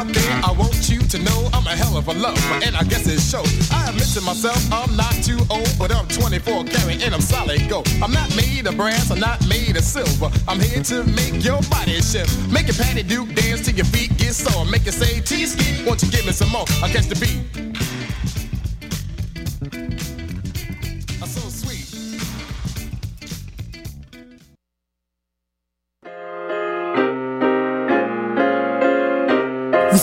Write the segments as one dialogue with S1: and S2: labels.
S1: out there, I want you to know I'm a hell of a lover, and I guess it shows. I admit to myself, I'm not too old, but I'm 24 karat and I'm solid gold. I'm not made of brass, I'm not made of silver. I'm here to make your body shift. Make your patty duke dance till your feet get sore. Make it say T-ski, won't you give me some more? I catch the beat.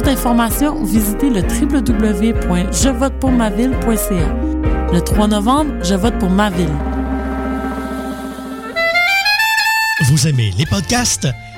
S2: Toute information, visitez le www.jevotepourmaville.ca. Le 3 novembre, je vote pour ma ville.
S3: Vous aimez les podcasts?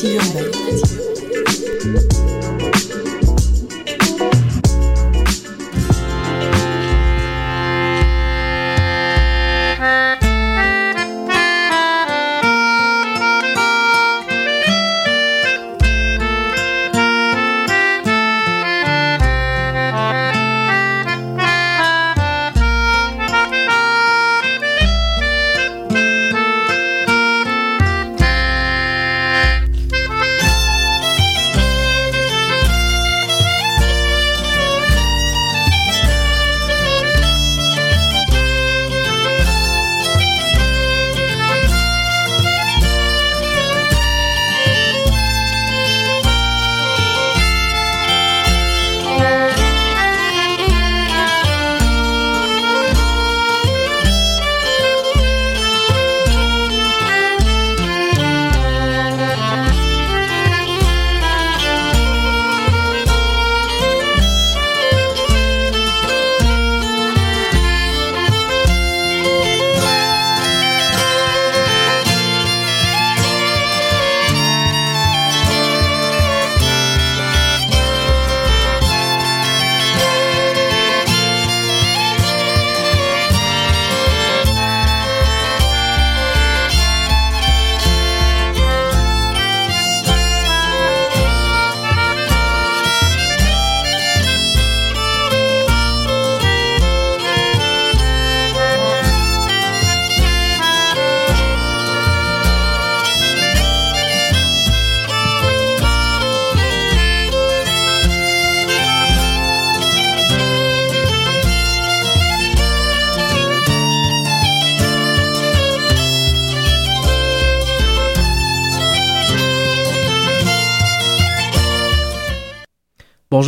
S2: Sillon Bay.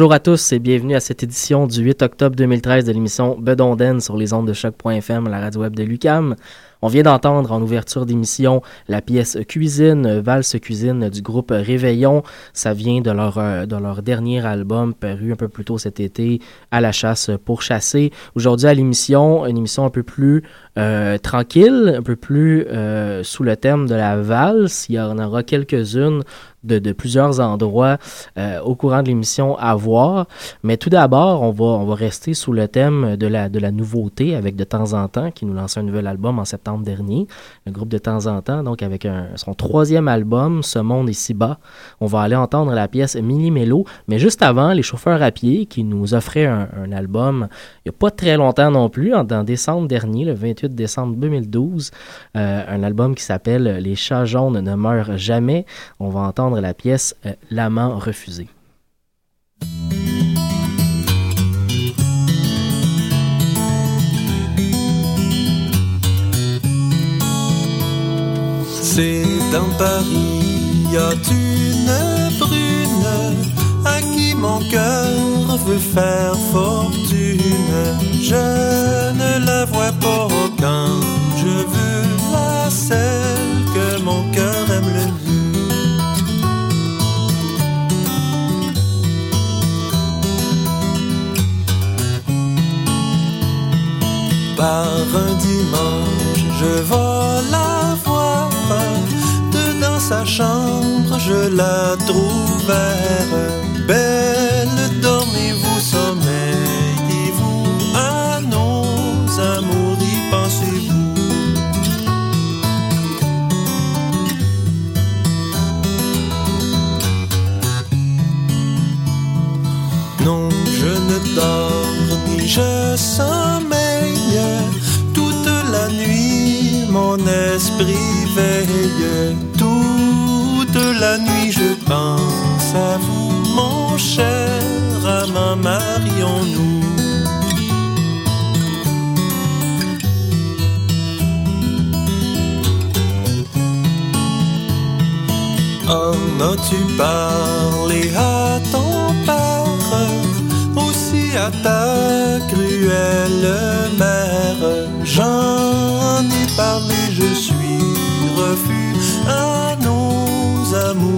S4: Bonjour à tous et bienvenue à cette édition du 8 octobre 2013 de l'émission Bedonden sur les ondes de choc.fm, la radio web de Lucam. On vient d'entendre en ouverture d'émission la pièce Cuisine, Valse Cuisine du groupe Réveillon. Ça vient de leur, euh, de leur dernier album paru un peu plus tôt cet été, À la chasse pour chasser. Aujourd'hui à l'émission, une émission un peu plus euh, tranquille, un peu plus euh, sous le thème de la valse. Il y en aura quelques-unes de, plusieurs endroits euh, au courant de l'émission à voir. Mais tout d'abord, on va, on va rester sous le thème de la, de la nouveauté avec De temps en temps, qui nous lance un nouvel album en septembre dernier. Le groupe De temps en temps, donc avec un, son troisième album, Ce monde si bas. On va aller entendre la pièce Mini Mélo. Mais juste avant, les chauffeurs à pied qui nous offraient un, album il n'y a pas très longtemps non plus, en, décembre dernier, le 28 décembre 2012, euh, un album qui s'appelle Les chats jaunes ne meurent jamais. On va entendre la pièce euh, L'amant refusé.
S5: Dans Paris, y a une brune à qui mon cœur veut faire fortune. Je ne la vois pas quand je veux la celle que mon cœur aime le mieux. par un dimanche, je. Dedans sa chambre, je la trouve belle. Dormez-vous, sommeillez-vous à nos amours, y pensez-vous. Non, je ne dors ni je sommeille mon esprit veille. La nuit je pense à vous, mon cher amant, marions-nous. En as-tu parlé à ton père, aussi à ta cruelle mère? J'en ai parlé,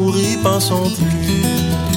S5: nos amours, y pensons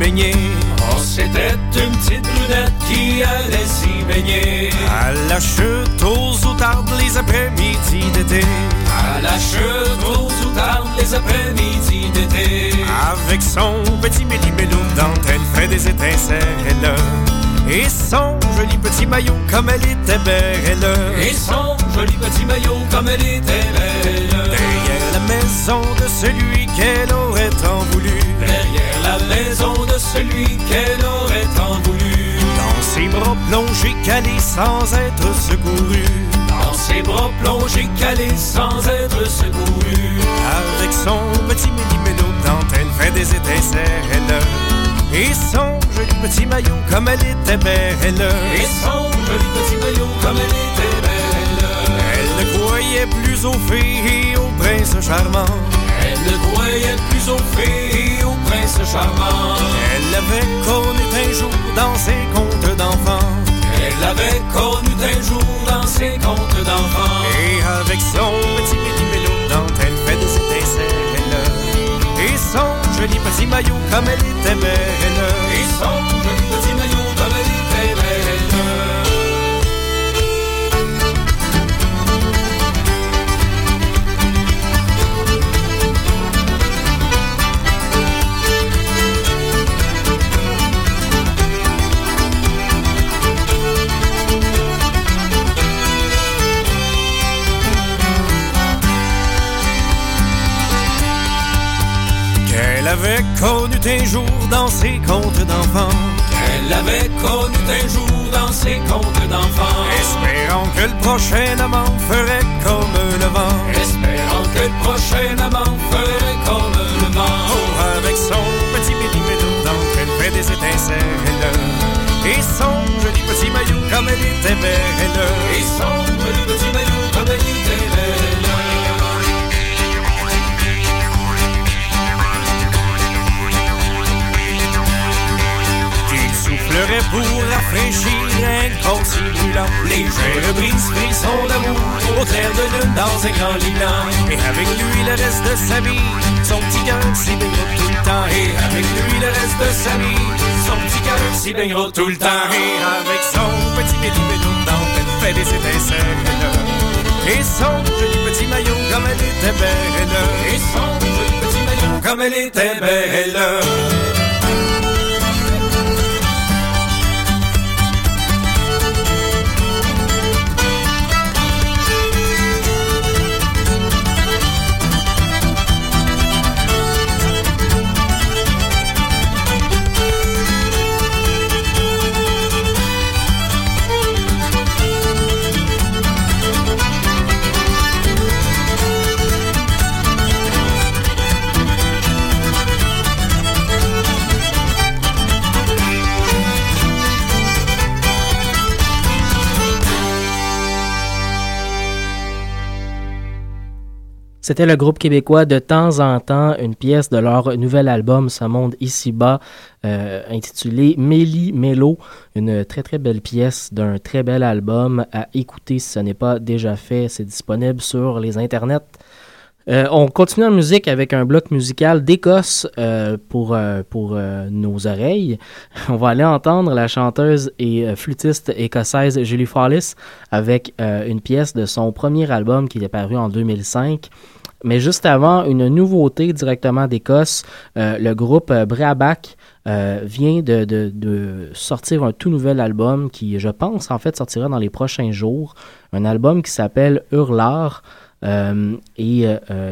S6: baigner.
S7: Oh, c'était une petite brunette qui allait s'y baigner.
S6: À la chute aux outardes les après-midi d'été.
S7: À la chute aux outardes les après-midi d'été.
S6: Avec son petit méli-mélo dentelle fait des étincelles. Et son joli petit maillot comme elle était belle.
S7: Et son joli petit maillot comme elle était belle.
S6: Derrière la maison de celui qu'elle aurait tant voulu.
S7: Derrière la maison de celui qu'elle aurait tant voulu.
S6: Dans ses bras plongés calés sans être secouru.
S7: Dans ses bras plongés calés sans être secouru.
S6: Avec son petit méli-mélo dentelle fait des étincelles. Et son joli petit maillot comme elle était belle.
S7: Et son joli petit maillot comme elle était belle.
S6: Elle ne croyait plus aux fées et au prince charmant.
S7: Elle ne croyait plus aux fées et au prince charmant.
S6: Elle l'avait connu un jour dans ses contes d'enfants.
S7: Elle l'avait connu un jour dans ses contes d'enfants.
S6: Et avec son petit méli-mélo dentelle fait des étincelles. Et son joli petit maillot comme elle était belle.
S7: Et son joli
S6: connu un jour dans ses contes d'enfants.
S7: Elle l'avait connu un jour dans ses contes d'enfants.
S6: Espérant que le prochain amant ferait comme le vent.
S7: Espérant que le prochain amant ferait comme le vent.
S6: Oh, avec son petit méli-mélo elle fait des étincelles. Et son joli petit maillot comme elle était belle.
S7: Et son joli petit maillot comme elle était belle.
S6: Soufflerait pour rafraîchir un corps si brûlant.
S7: Légère brise frisson d'amour au clair de lune dans un grand lit blanc.
S6: Et avec lui le reste de sa vie, son petit cœur s'y baignera tout le temps.
S7: Et avec lui le reste de sa vie, son petit cœur s'y baignera tout le temps.
S6: Et avec son petit méli-mélo elle fait des étincelles. Et son joli petit maillot comme elle était belle.
S7: Et son joli petit maillot comme elle était belle.
S4: C'était le groupe québécois de temps en temps, une pièce de leur nouvel album Ce monde ici-bas, euh, intitulé Méli Mélo, une très très belle pièce d'un très bel album à écouter si ce n'est pas déjà fait. C'est disponible sur les internets. Euh, on continue en musique avec un bloc musical d'Écosse euh, pour, euh, pour nos oreilles. On va aller entendre la chanteuse et flûtiste écossaise Julie Follis avec une pièce de son premier album qui est paru en 2005. Mais juste avant, une nouveauté directement d'Écosse, euh, le groupe euh, Breaback euh, vient de, sortir un tout nouvel album qui, je pense, en fait, sortira dans les prochains jours. Un album qui s'appelle Hurlard. et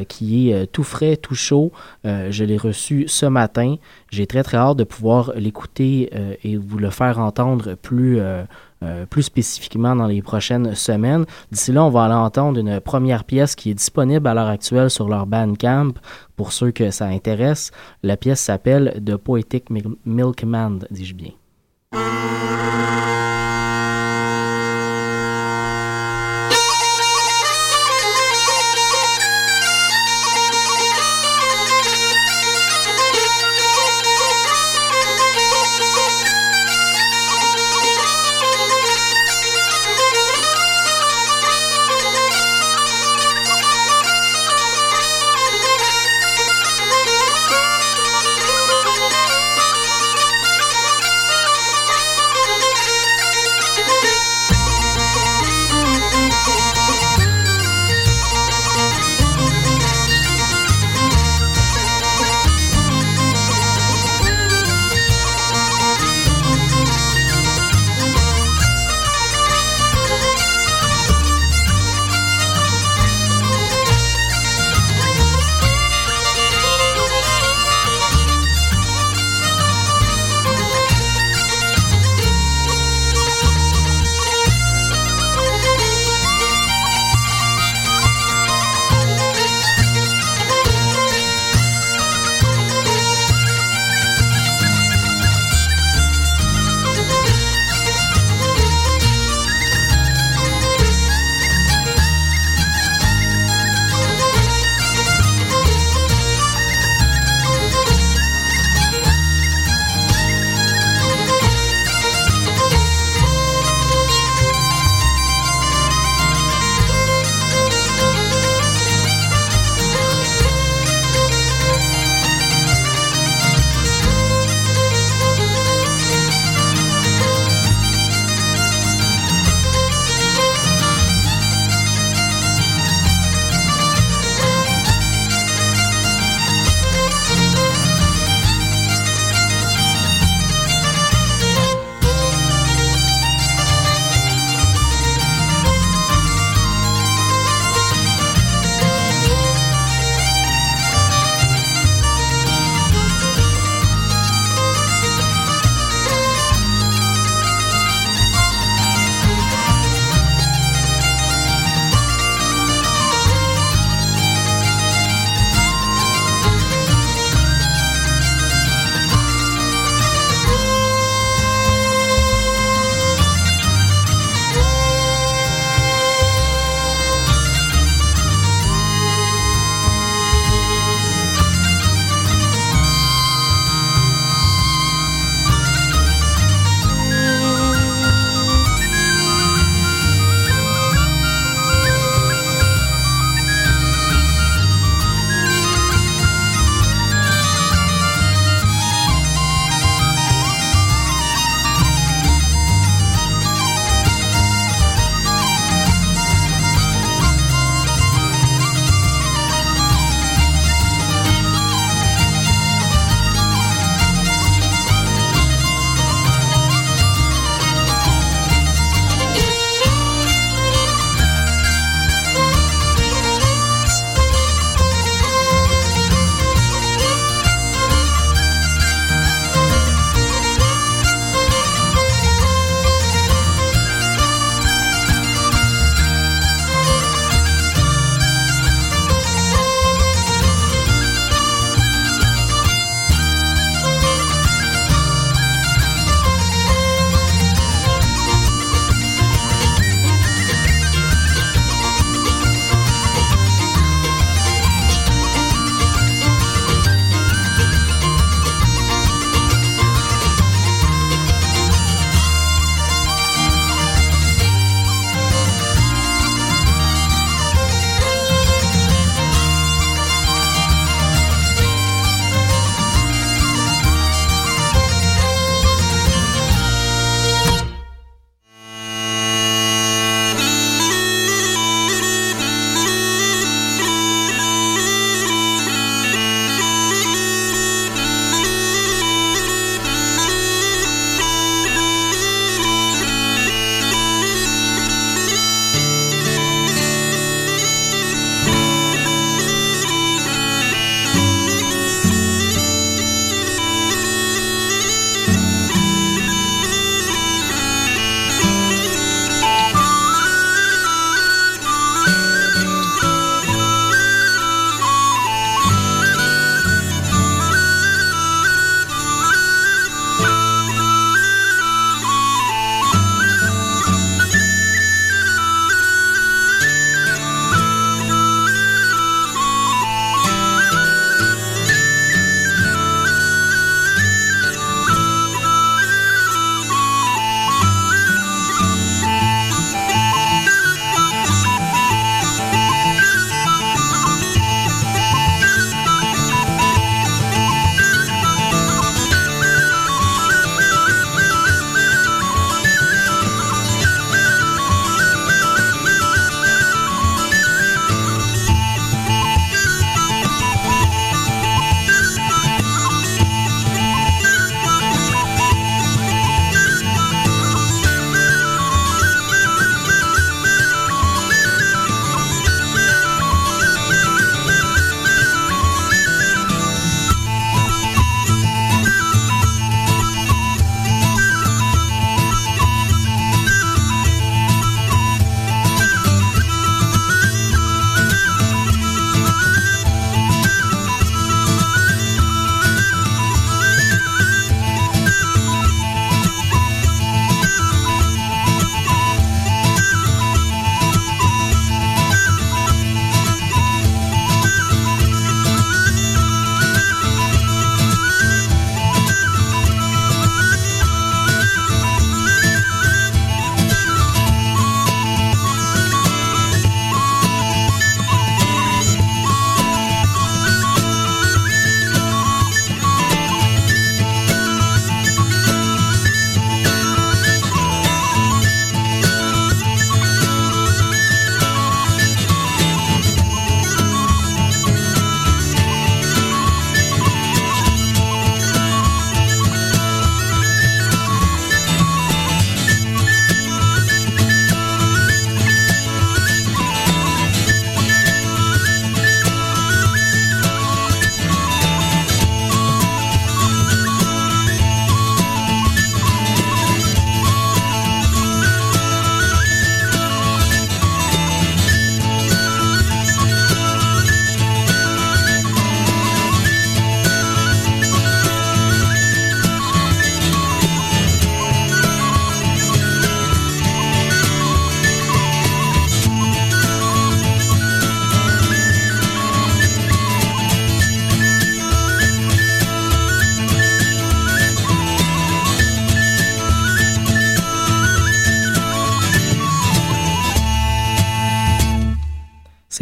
S4: qui est tout frais, tout chaud. Je l'ai reçu ce matin. J'ai très très hâte de pouvoir l'écouter et vous le faire entendre plus, euh, plus spécifiquement dans les prochaines semaines. D'ici là, on va aller entendre une première pièce qui est disponible à l'heure actuelle sur leur Bandcamp pour ceux que ça intéresse. La pièce s'appelle The Poetic Mil- Milkman, dis-je bien.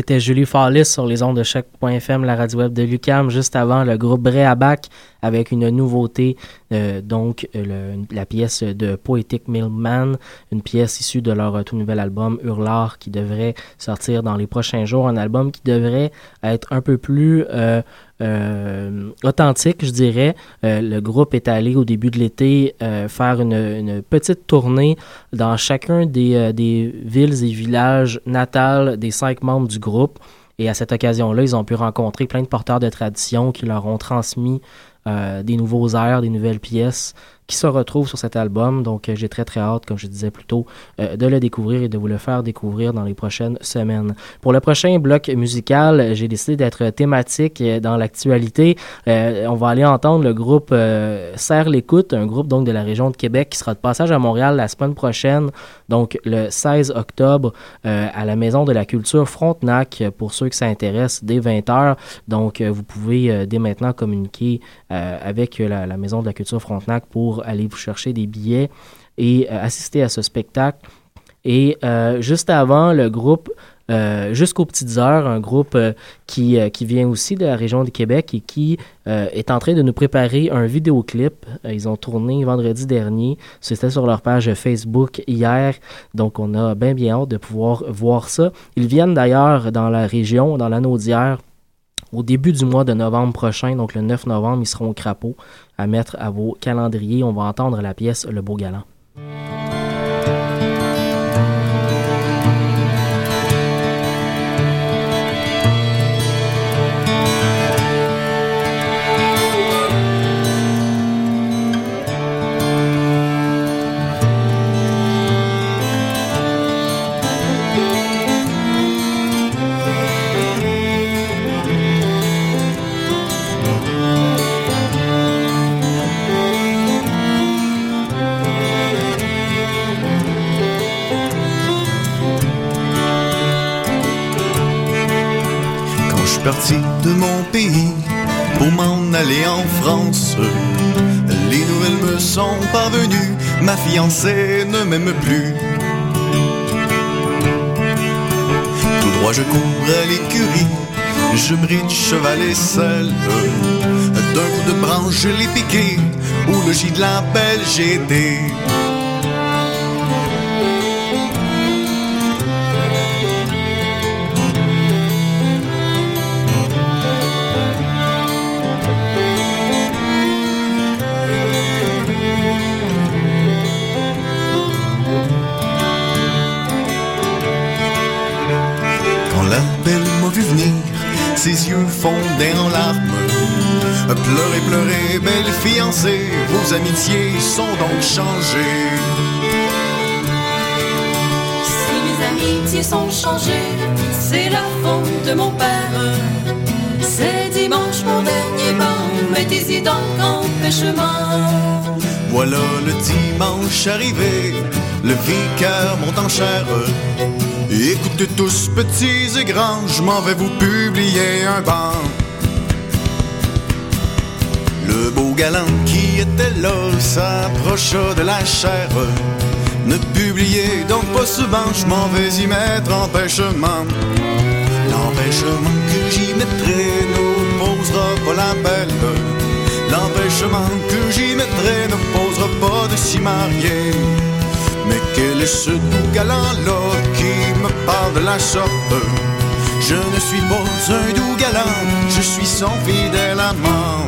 S4: C'était Julie Fallis sur les ondes de choc.fm, la radio web de Lucam, juste avant le groupe Bréabac avec une nouveauté, euh, donc euh, la pièce de Poetic Millman, une pièce issue de leur tout nouvel album Hurlard qui devrait sortir dans les prochains jours, un album qui devrait être un peu plus euh, authentique, je dirais. le groupe est allé au début de l'été faire une, petite tournée dans chacun des, des villes et villages natals des cinq membres du groupe. Et à cette occasion-là, ils ont pu rencontrer plein de porteurs de tradition qui leur ont transmis euh, des nouveaux airs, des nouvelles pièces qui se retrouve sur cet album. Donc, euh, j'ai très, très hâte, comme je disais plus tôt, euh, de le découvrir et de vous le faire découvrir dans les prochaines semaines. Pour le prochain bloc musical, j'ai décidé d'être thématique euh, dans l'actualité. on va aller entendre le groupe Serre l'écoute, un groupe donc de la région de Québec qui sera de passage à Montréal la semaine prochaine, donc le 16 octobre, à la Maison de la Culture Frontenac, pour ceux qui s'intéressent, dès 20h. Donc, vous pouvez dès maintenant communiquer avec la, la Maison de la Culture Frontenac pour aller vous chercher des billets et euh, assister à ce spectacle. Et euh, juste avant, le groupe euh, Jusqu'aux petites heures, un groupe qui, qui vient aussi de la région du Québec et qui est en train de nous préparer un vidéoclip. ils ont tourné vendredi dernier. C'était sur leur page Facebook hier. Donc, on a bien, bien hâte de pouvoir voir ça. Ils viennent d'ailleurs dans la région, dans l'anneau d'hier, au début du mois de novembre prochain, donc le 9 novembre, ils seront au crapaud à mettre à vos calendriers. On va entendre la pièce Le Beau Galant.
S8: Parti de mon pays pour m'en aller en France. Les nouvelles me sont parvenues, ma fiancée ne m'aime plus. Tout droit je cours à l'écurie, je bride cheval et selle. D'un coup de branche je l'ai piqué, le gîte de la belle j'ai. Ses yeux fondaient en larmes. Pleurez, pleurez, belle fiancée, vos amitiés sont donc changées.
S9: Si mes amitiés sont changées, c'est la faute de mon père. C'est dimanche mon dernier banc, mettez-y donc en pêchement.
S8: Voilà le dimanche arrivé, le vicaire monte en chair. Écoutez tous, petits et grands, je m'en vais vous publier un banc. Le beau galant qui était là s'approcha de la chair. Ne publiez donc pas ce banc, je m'en vais y mettre empêchement. L'empêchement que j'y mettrai ne posera pas la belle. L'empêchement que j'y mettrai ne posera pas de s'y marier. Mais quel est ce doux galant-là qui me parle de la sorte? Je ne suis pas un doux galant, je suis son fidèle amant.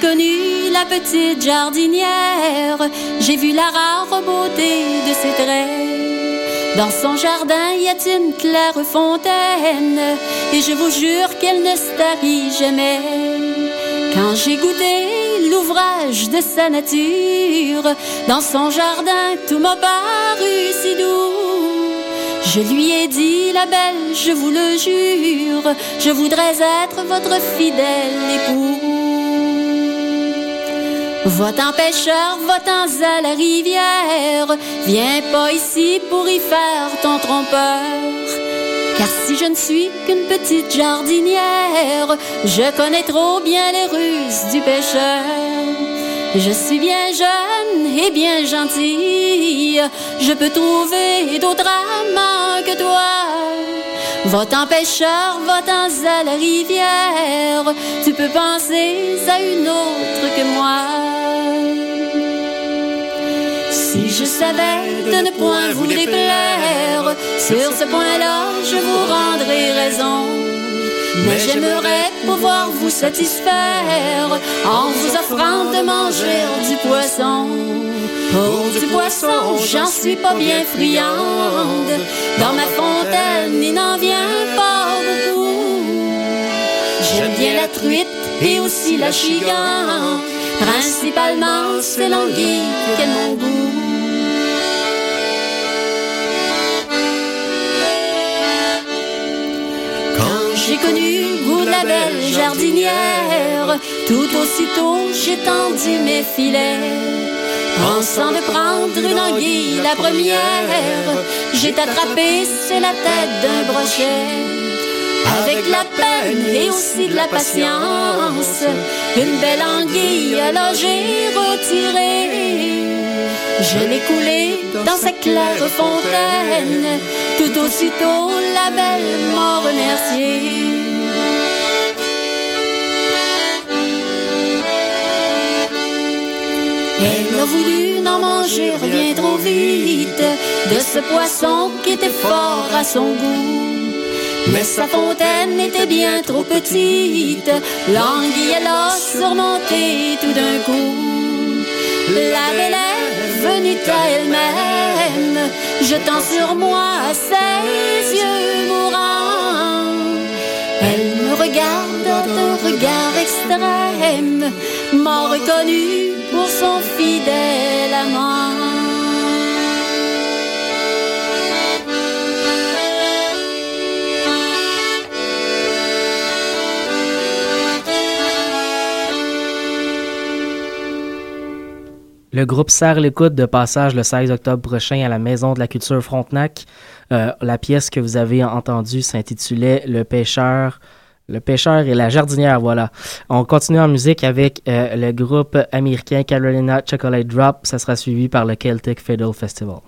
S9: Connu la petite jardinière, j'ai vu la rare beauté de ses traits. Dans son jardin y a une claire fontaine, et je vous jure qu'elle ne tarit jamais. Quand j'ai goûté l'ouvrage de sa nature, dans son jardin tout m'a paru si doux. Je lui ai dit, la belle, je vous le jure, je voudrais être votre fidèle époux. Va-t'en pêcheur, va-t'en à la rivière, viens pas ici pour y faire ton trompeur. Car si je ne suis qu'une petite jardinière, je connais trop bien les ruses du pêcheur. Je suis bien jeune et bien gentille, je peux trouver d'autres amants que toi. Va-t'en pêcheur, va-t'en à la rivière, tu peux penser à une autre que moi. Je savais de ne point vous déplaire, sur ce point-là, je vous rendrai raison. Mais j'aimerais pouvoir vous satisfaire en vous offrant de manger du poisson. Pour du poisson, j'en suis pas bien friande. Dans ma fontaine, il n'en vient pas beaucoup. J'aime bien la truite et aussi la chigan. Principalement, c'est l'anguille qui est mon goût. J'ai connu vous la belle jardinière, tout aussitôt j'ai tendu mes filets. Pensant de prendre une anguille la première, j'ai attrapé sur la tête d'un brochet. Avec la peine et aussi de la patience, une belle anguille alors j'ai retiré. Je l'ai coulée dans sa claire fontaine, tout aussitôt la belle m'a remercié. Elle a voulu n'en manger rien trop vite de ce poisson qui était fort à son goût. Mais sa fontaine était bien trop petite, l'anguille elle a surmonté tout d'un coup. La belle venue à elle-même, jetant sur moi ses yeux mourants. Elle me regarde d'un regard extrême, m'a reconnu pour son fidèle amant.
S4: Le groupe serre l'écoute de passage le 16 octobre prochain à la Maison de la Culture Frontenac. Euh, la pièce que vous avez entendue s'intitulait Le pêcheur. Le pêcheur et la jardinière, voilà. On continue en musique avec euh, le groupe américain Carolina Chocolate Drop. Ça sera suivi par le Celtic Fiddle Festival.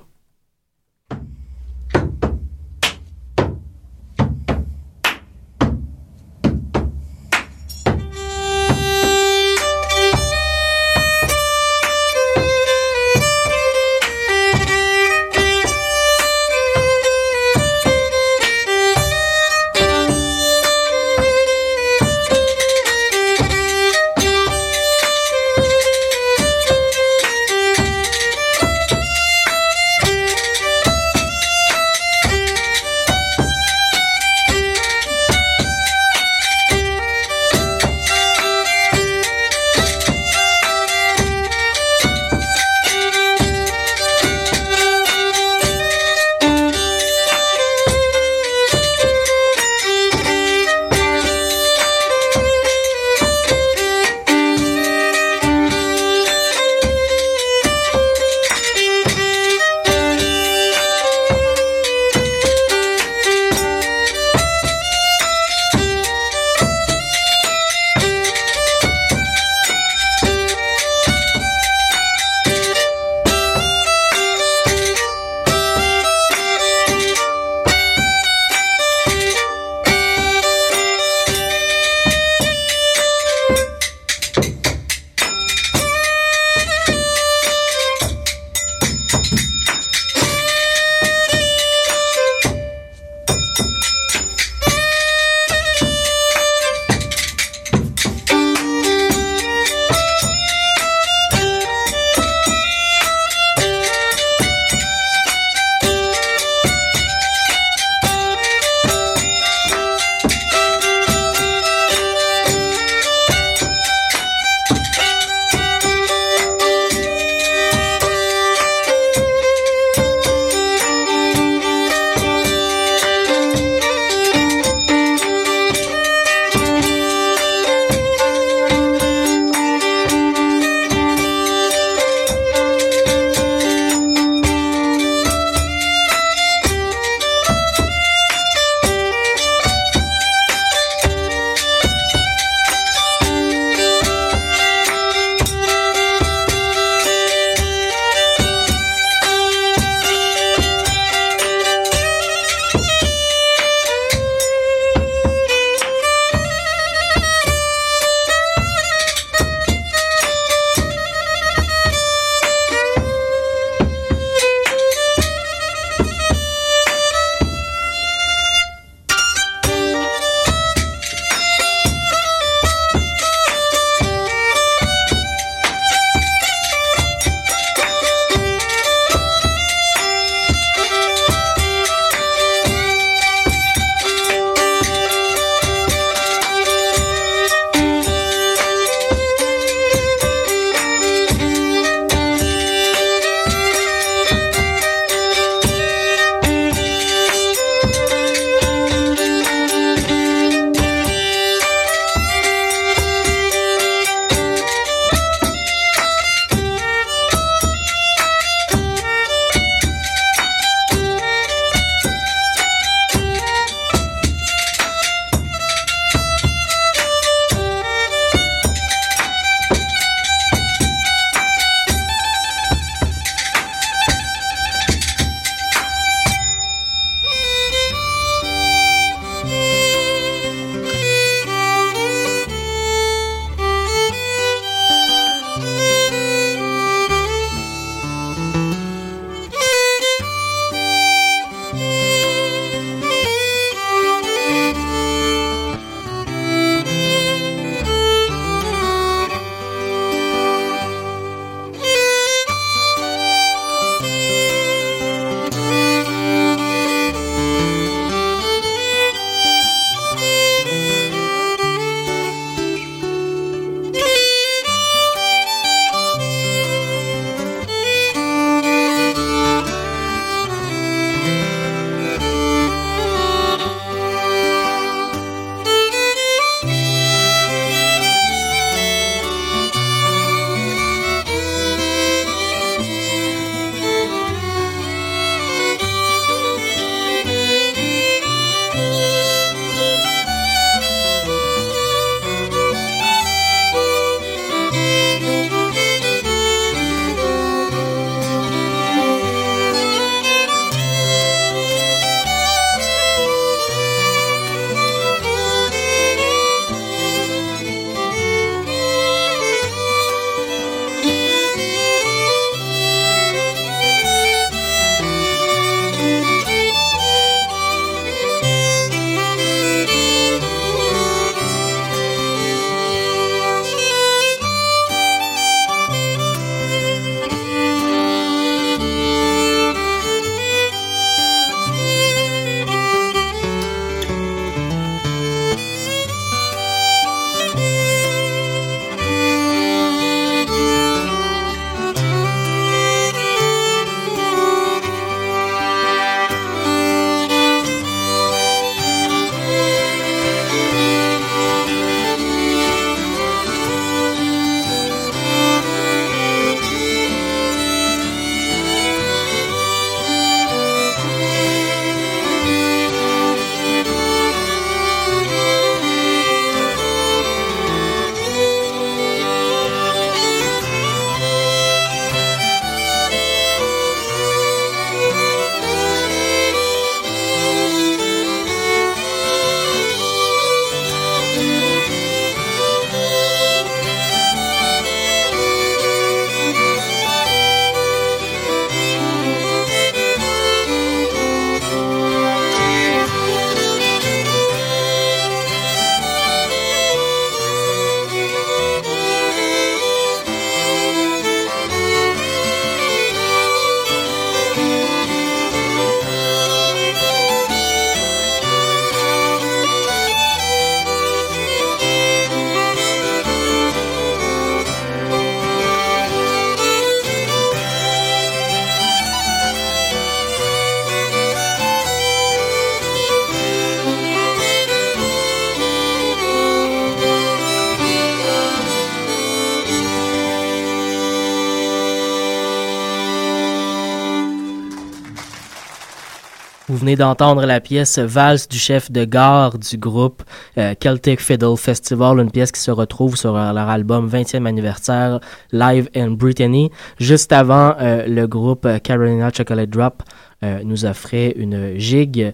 S4: Venez d'entendre la pièce Valse du chef de gare du groupe euh, Celtic Fiddle Festival, une pièce qui se retrouve sur leur album 20e anniversaire Live in Brittany. Juste avant, euh, le groupe Carolina Chocolate Drop euh, nous offrait une gigue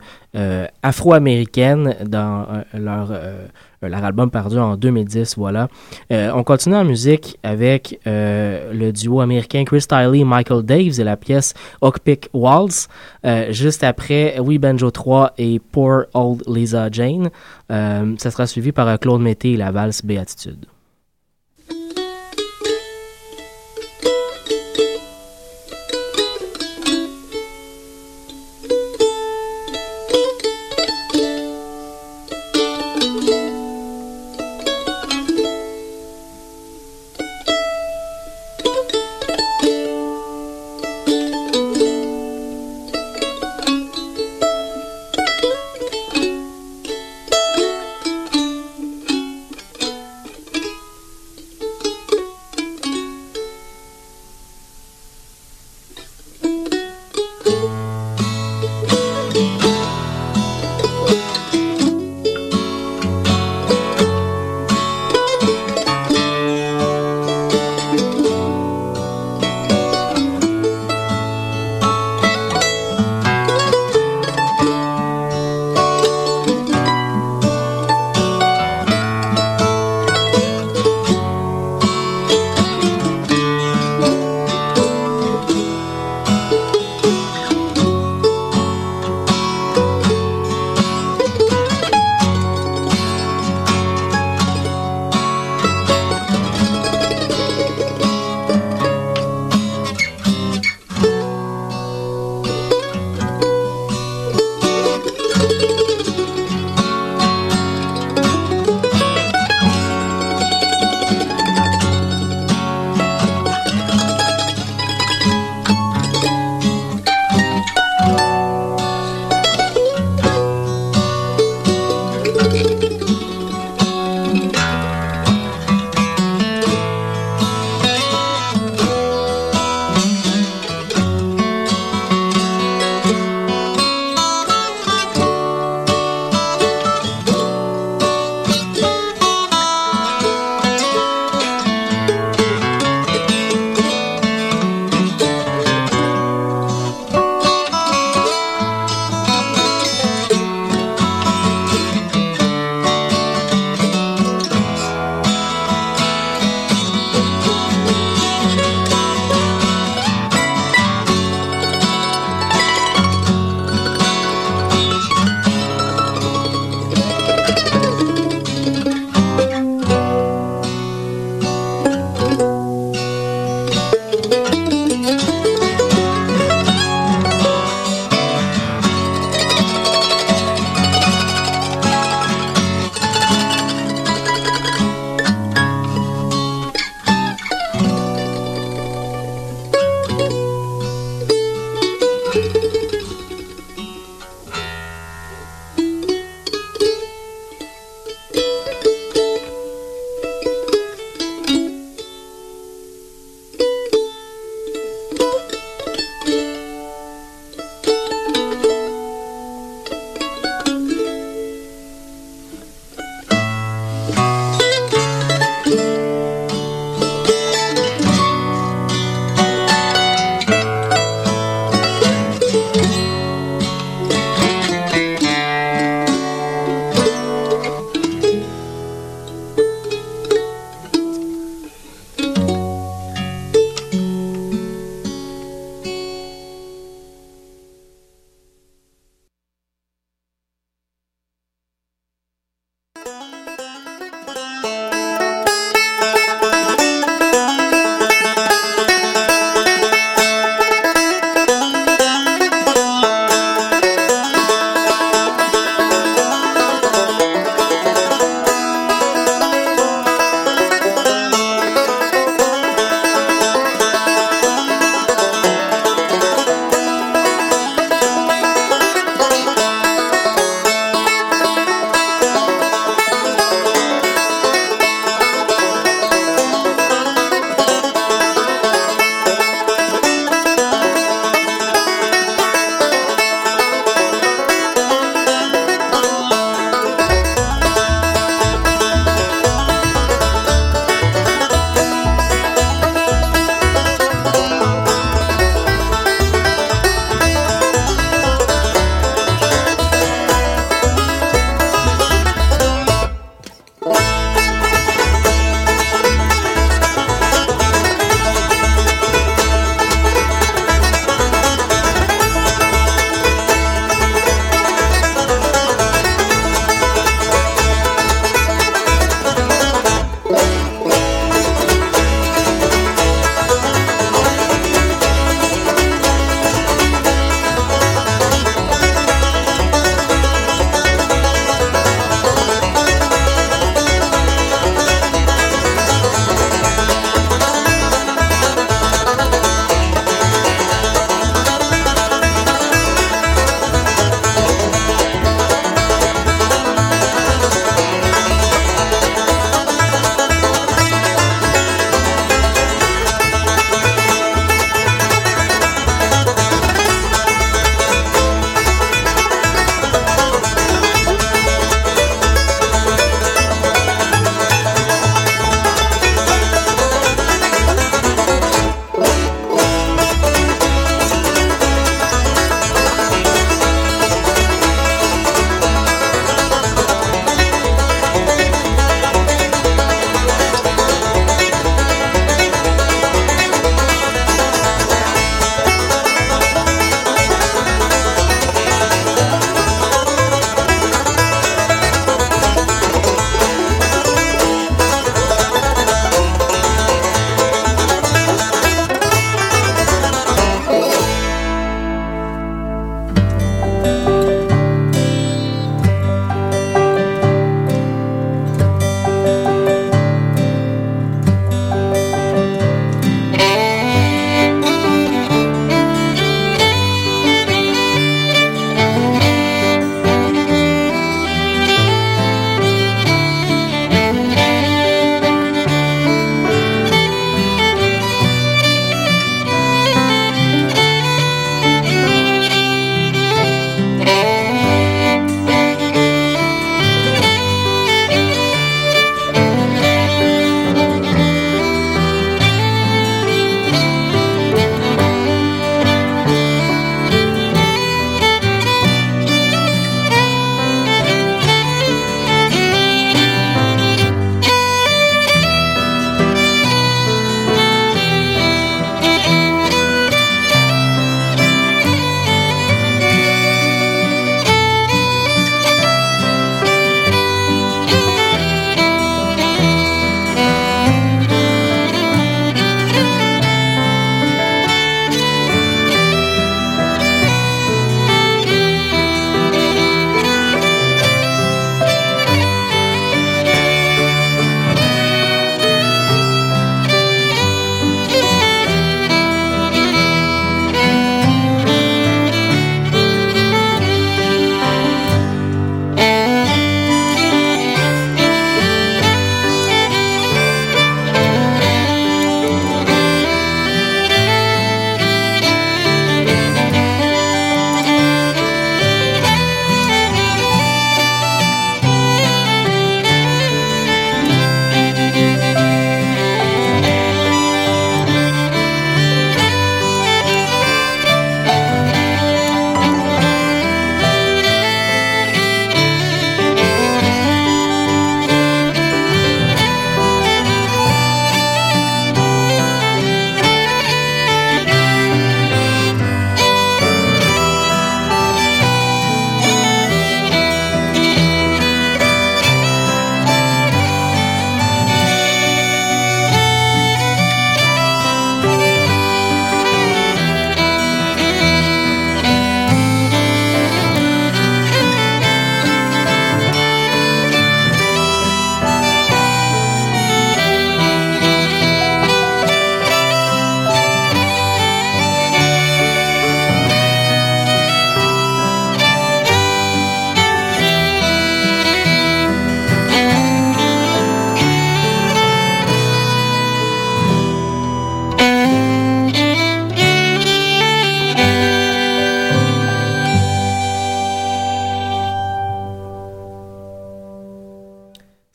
S4: afro-américaine dans leur euh, leur album perdu en 2010, voilà. Euh, on continue en musique avec euh, le duo américain Chris Tiley Michael Daves et la pièce Pick Waltz. juste après, We Banjo 3 et Poor Old Lisa Jane. ça sera suivi par Claude Mété et la valse Béatitude.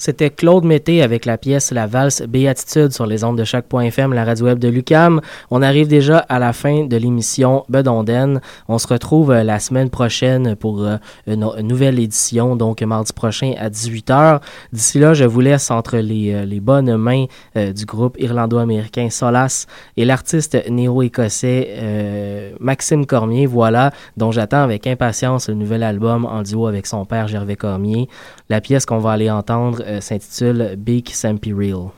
S4: C'était Claude Mété avec la pièce La valse Béatitude sur les ondes de choc.fm, la radio web de Lucam. On arrive déjà à la fin de l'émission Bedonden. On se retrouve euh, la semaine prochaine pour euh, une, nouvelle édition, donc mardi prochain à 18h. D'ici là, je vous laisse entre les, euh, bonnes mains du groupe irlando-américain Solas et l'artiste néo-écossais Maxime Cormier, voilà, dont j'attends avec impatience le nouvel album en duo avec son père Gervais Cormier. La pièce qu'on va aller entendre s'intitule Big Sampy Real.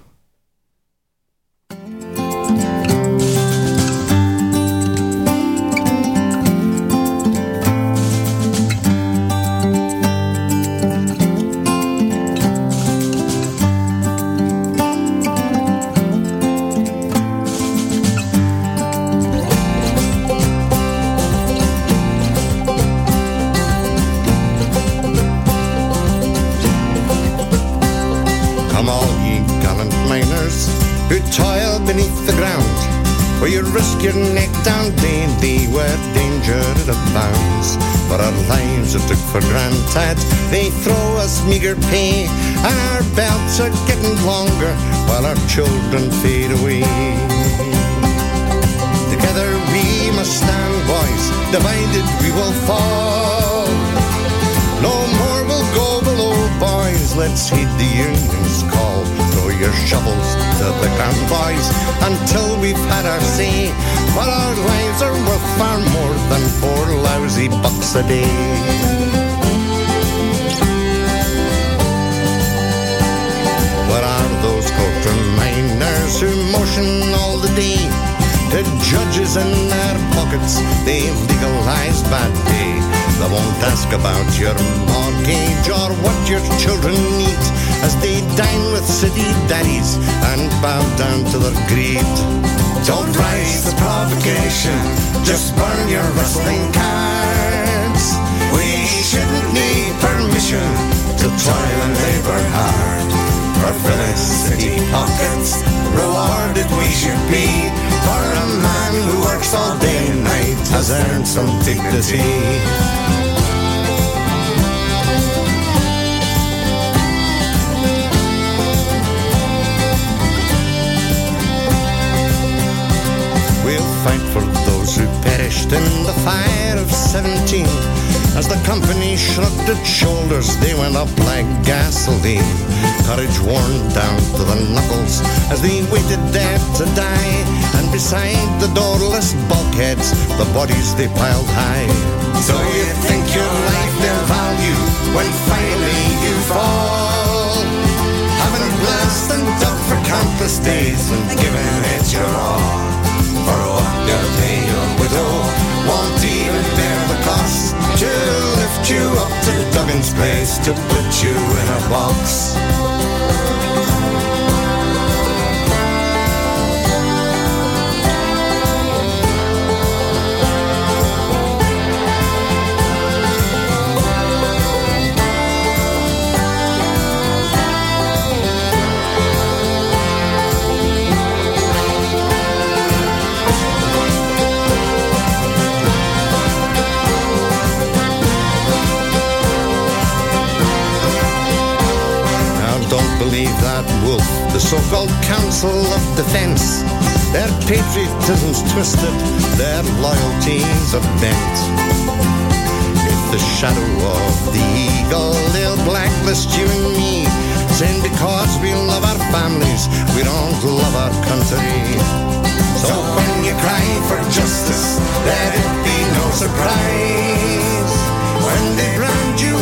S10: But our lives are took for granted, they throw us meagre pay, and our belts are getting longer while our children fade away. Together we must stand, boys, divided we will fall. No more let's heed the union's call Throw your shovels to the ground, boys, until we've had our say. But our lives are worth far more than four lousy bucks a day. What are those courtroom miners who motion all the day? To judges in their pockets, they legalize bad They won't ask about your mortgage or what your children need as they dine with city daddies and bow down to their greed. Don't raise the provocation, just burn your wrestling cards. We shouldn't need permission to toil and labor hard. For filling city pockets, rewarded we should be. For a man who works all day and night has earned some dignity. We'll fight for those who perished in the fire of 17. As the company shrugged its shoulders, they went up like gasoline. Courage worn down to the knuckles as they waited there to die. And beside the doorless bulkheads, the bodies they piled high. So you think your life their value when finally you fall. Having blessed and dug for countless days and given it your all for what they'll pay your widow won't even bear the cost to you up to Duggan's place to put you in a box. Wolf, the so-called Council of Defence. Their patriotism's twisted, their loyalties are bent. If the shadow of the eagle, they'll blacklist you and me, saying because we love our families, we don't love our country. So when you cry for justice, let it be no surprise. When they brand you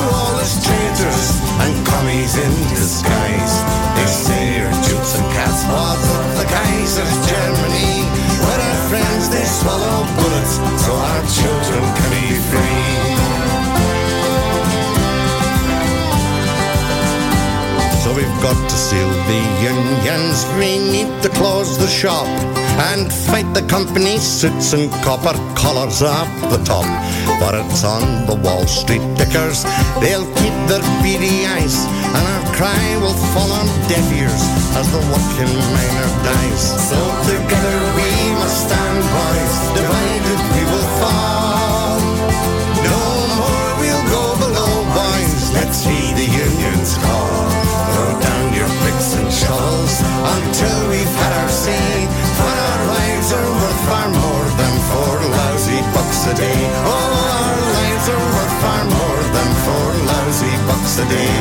S10: all traitors and commies in disguise, they say you're dupes and cats paws of the Kaiser's Germany. Where our friends they swallow bullets so our children can be free. We've got to seal the unions, we need to close the shop and fight the company suits and copper collars up the top. But it's on the Wall Street tickers. they'll keep their beady eyes, and our cry will fall on deaf ears as the working miner dies. So together we must stand, boys, divided we will fall. No more we'll go below, boys, let's heed the union's call ourselves until we've had our say. For our lives are worth far more than four lousy bucks a day. All our lives are worth far more than four lousy bucks a day.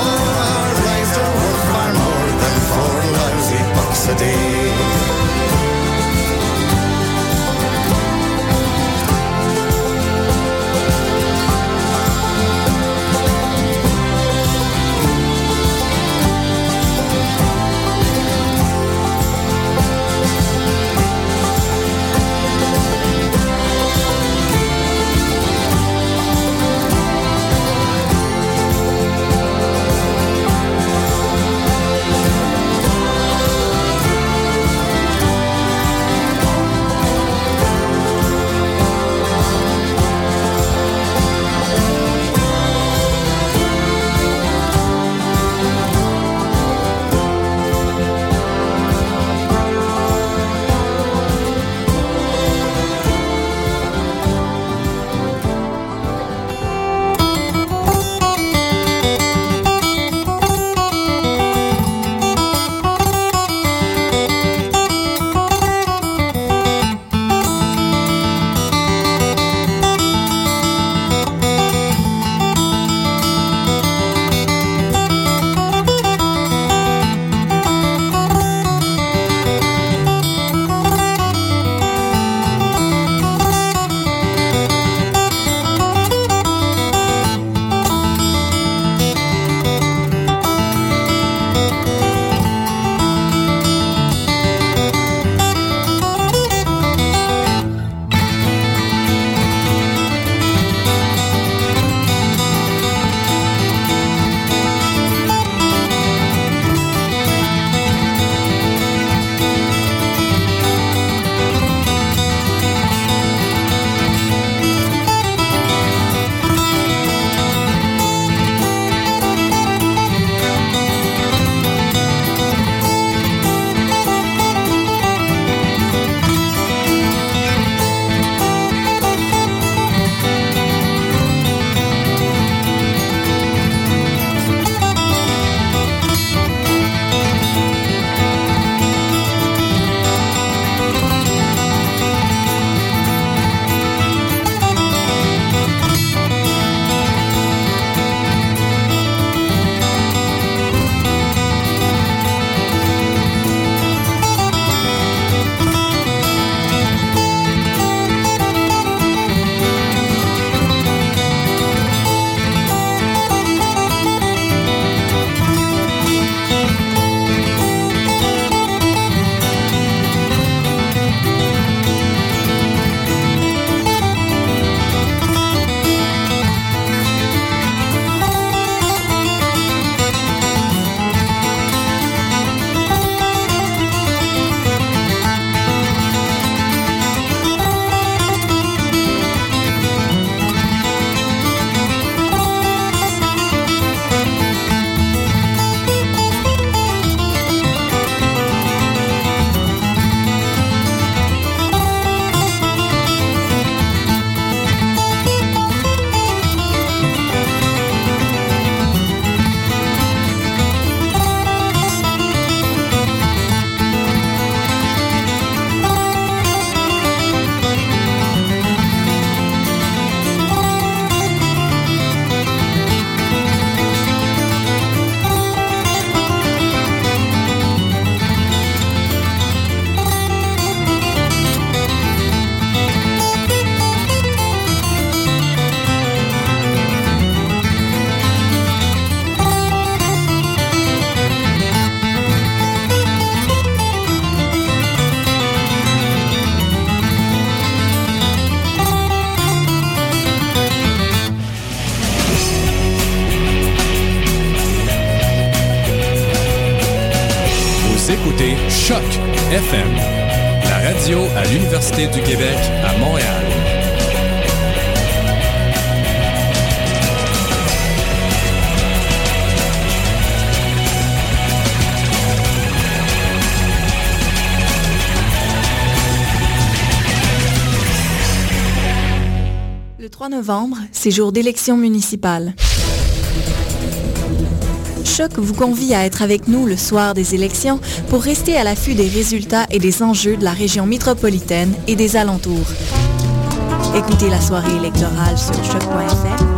S10: All our lives are worth far more than four lousy bucks a day.
S7: Écoutez Choc FM, la radio à l'Université du Québec à Montréal.
S11: Le 3 novembre, c'est jour d'élection municipale. Choc vous convie à être avec nous le soir des élections pour rester à l'affût des résultats et des enjeux de la région métropolitaine et des alentours. Écoutez la soirée électorale sur choc.fr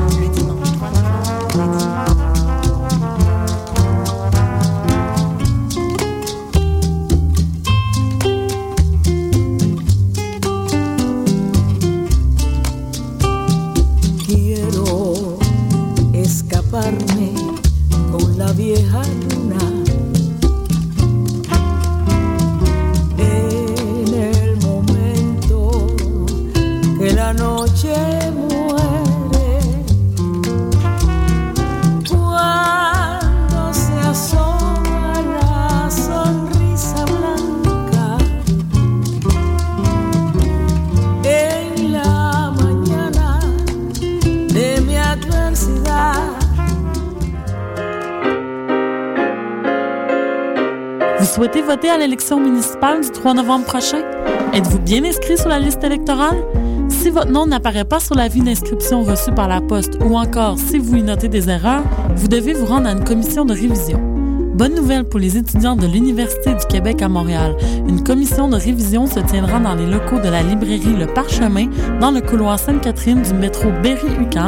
S2: à l'élection municipale du 3 novembre prochain? Êtes-vous bien inscrit sur la liste électorale? Si votre nom n'apparaît pas sur l'avis d'inscription reçu par la poste ou encore si vous y notez des erreurs, vous devez vous rendre à une commission de révision. Bonne nouvelle pour les étudiants de l'Université du Québec à Montréal. Une commission de révision se tiendra dans les locaux de la librairie Le Parchemin, dans le couloir Sainte-Catherine du métro Berry-UQAM